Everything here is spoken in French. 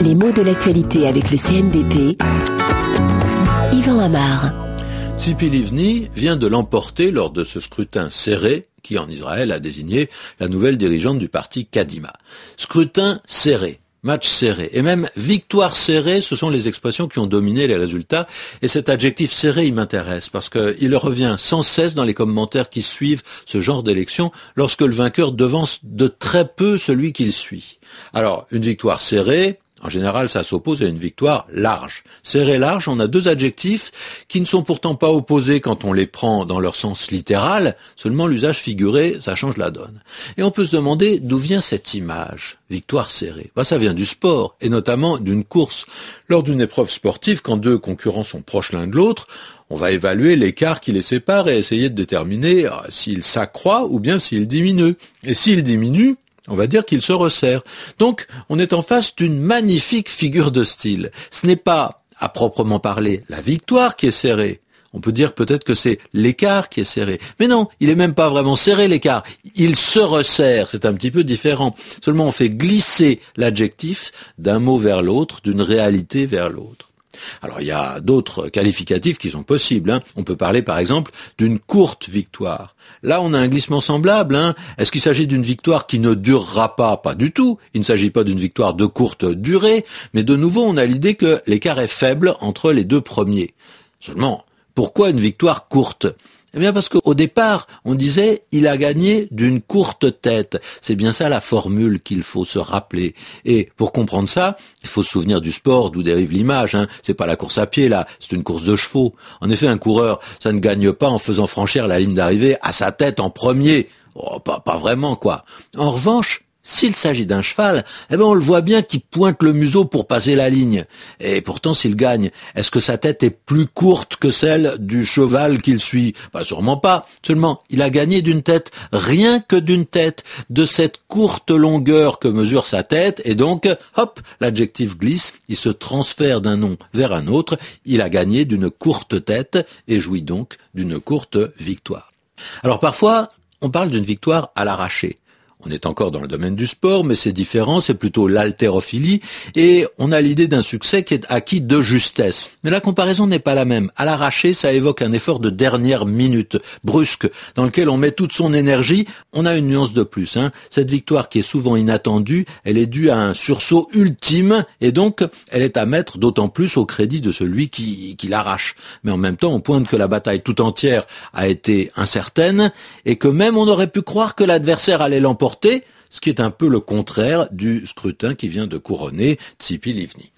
Les mots de l'actualité avec le CNDP. Yvan Amar. Tzipi Livni vient de l'emporter lors de ce scrutin serré qui, en Israël, a désigné la nouvelle dirigeante du parti Kadima. Scrutin serré match serré et même victoire serrée, ce sont les expressions qui ont dominé les résultats. Et cet adjectif serré, il m'intéresse parce qu'il revient sans cesse dans les commentaires qui suivent ce genre d'élection lorsque le vainqueur devance de très peu celui qu'il suit. Alors, une victoire serrée, en général, ça s'oppose à une victoire large. Serré large, on a deux adjectifs qui ne sont pourtant pas opposés quand on les prend dans leur sens littéral, seulement l'usage figuré, ça change la donne. Et on peut se demander d'où vient cette image, victoire serrée. Bah, ça vient du sport, et notamment d'une course. Lors d'une épreuve sportive, quand deux concurrents sont proches l'un de l'autre, on va évaluer l'écart qui les sépare et essayer de déterminer ah, s'il s'accroît ou bien s'il diminue. Et s'il diminue, on va dire qu'il se resserre. Donc, on est en face d'une magnifique figure de style. Ce n'est pas, à proprement parler, la victoire qui est serrée. On peut dire peut-être que c'est l'écart qui est serré. Mais non, il est même pas vraiment serré l'écart. Il se resserre. C'est un petit peu différent. Seulement on fait glisser l'adjectif d'un mot vers l'autre, d'une réalité vers l'autre. Alors il y a d'autres qualificatifs qui sont possibles. Hein. On peut parler par exemple d'une courte victoire. Là on a un glissement semblable. Hein. Est-ce qu'il s'agit d'une victoire qui ne durera pas? Pas du tout. Il ne s'agit pas d'une victoire de courte durée, mais de nouveau on a l'idée que l'écart est faible entre les deux premiers. Seulement, pourquoi une victoire courte? Eh bien parce qu'au départ, on disait il a gagné d'une courte tête. C'est bien ça la formule qu'il faut se rappeler. Et pour comprendre ça, il faut se souvenir du sport d'où dérive l'image. Hein. C'est pas la course à pied là, c'est une course de chevaux. En effet, un coureur, ça ne gagne pas en faisant franchir la ligne d'arrivée à sa tête en premier. Oh, pas, pas vraiment quoi. En revanche, s'il s'agit d'un cheval, eh ben on le voit bien qu'il pointe le museau pour passer la ligne. Et pourtant, s'il gagne, est-ce que sa tête est plus courte que celle du cheval qu'il suit? Pas sûrement pas. Seulement, il a gagné d'une tête, rien que d'une tête, de cette courte longueur que mesure sa tête, et donc, hop, l'adjectif glisse, il se transfère d'un nom vers un autre, il a gagné d'une courte tête et jouit donc d'une courte victoire. Alors parfois, on parle d'une victoire à l'arraché. On est encore dans le domaine du sport, mais c'est différent, c'est plutôt l'haltérophilie, et on a l'idée d'un succès qui est acquis de justesse. Mais la comparaison n'est pas la même. À l'arraché, ça évoque un effort de dernière minute, brusque, dans lequel on met toute son énergie. On a une nuance de plus. Hein. Cette victoire qui est souvent inattendue, elle est due à un sursaut ultime, et donc elle est à mettre d'autant plus au crédit de celui qui, l'arrache. Mais en même temps, on pointe que la bataille tout entière a été incertaine, et que même on aurait pu croire que l'adversaire allait l'emporter ce qui est un peu le contraire du scrutin qui vient de couronner Tsipi Livni.